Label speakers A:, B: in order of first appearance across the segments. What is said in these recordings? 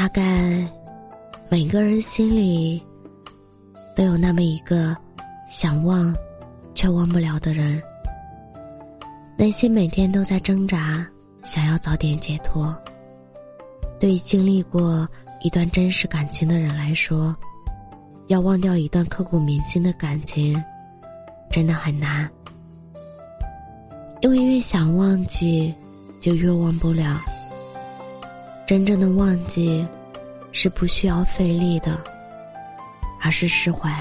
A: 大概每个人心里都有那么一个想忘却忘不了的人，内心每天都在挣扎，想要早点解脱。对于经历过一段真实感情的人来说，要忘掉一段刻骨铭心的感情，真的很难。因为越想忘记，就越忘不了。真正的忘记。是不需要费力的，而是释怀。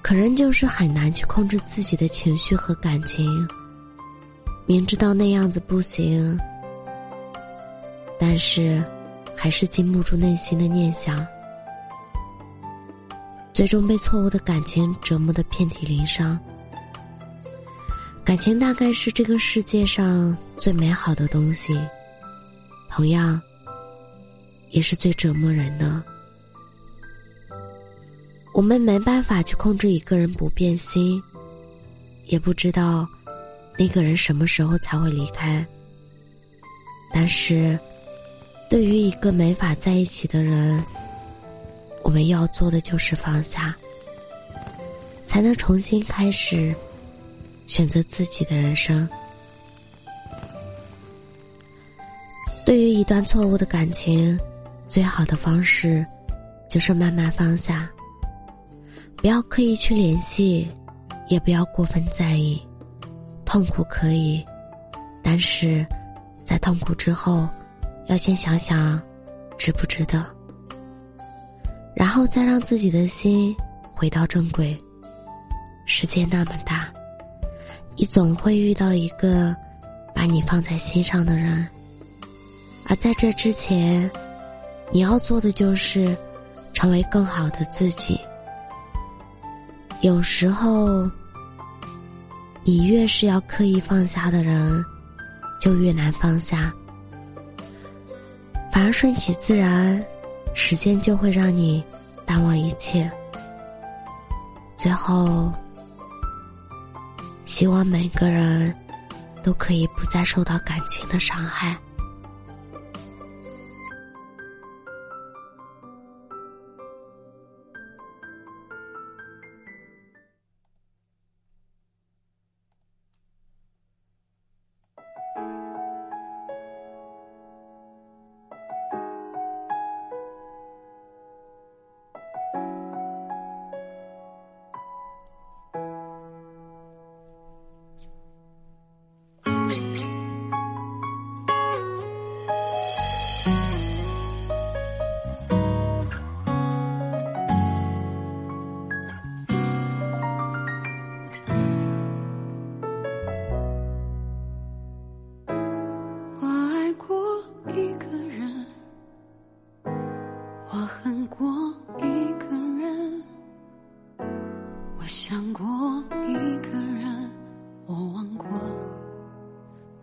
A: 可人就是很难去控制自己的情绪和感情。明知道那样子不行，但是还是禁不住内心的念想，最终被错误的感情折磨的遍体鳞伤。感情大概是这个世界上最美好的东西，同样。也是最折磨人的。我们没办法去控制一个人不变心，也不知道那个人什么时候才会离开。但是，对于一个没法在一起的人，我们要做的就是放下，才能重新开始，选择自己的人生。对于一段错误的感情。最好的方式，就是慢慢放下。不要刻意去联系，也不要过分在意。痛苦可以，但是，在痛苦之后，要先想想，值不值得。然后再让自己的心回到正轨。世界那么大，你总会遇到一个把你放在心上的人。而在这之前。你要做的就是成为更好的自己。有时候，你越是要刻意放下的人，就越难放下。反而顺其自然，时间就会让你淡忘一切。最后，希望每个人都可以不再受到感情的伤害。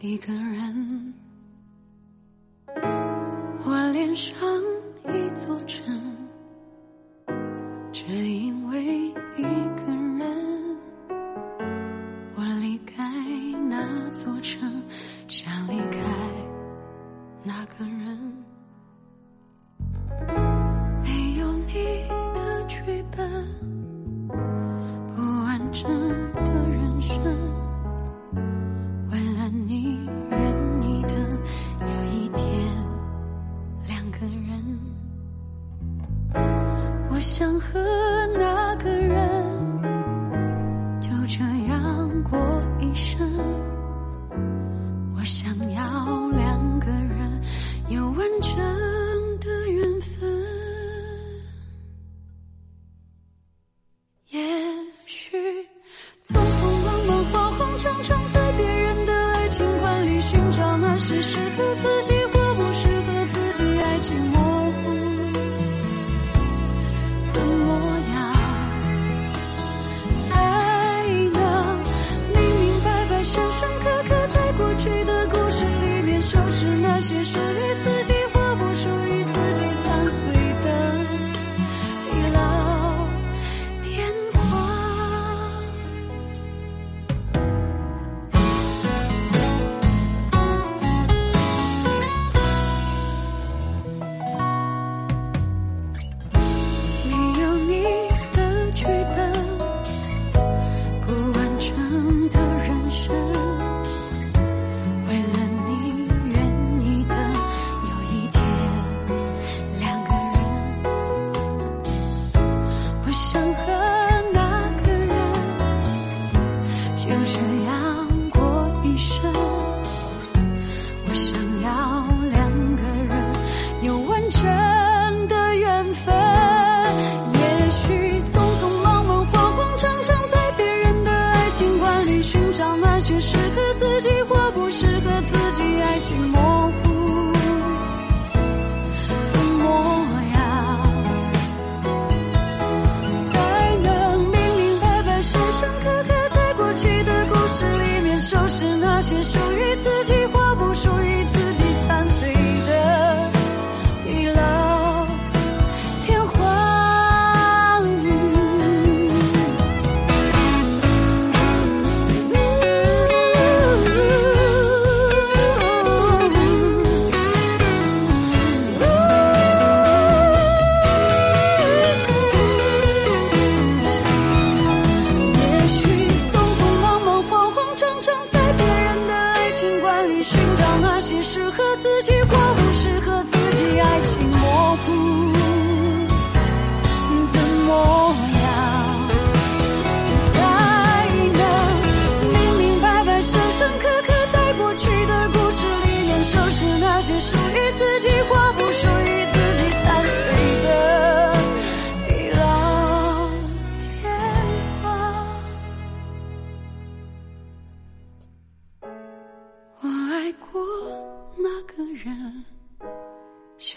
B: 一个人，我恋上一座城，只因为一个人。我离开那座城，想离开过一生。我想竟是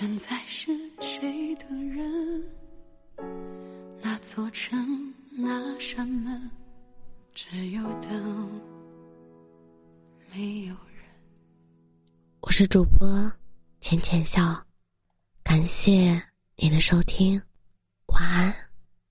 B: 现在是谁的人？那座城，那扇门，只有灯，没有人。
A: 我是主播浅浅笑，感谢您的收听，晚安。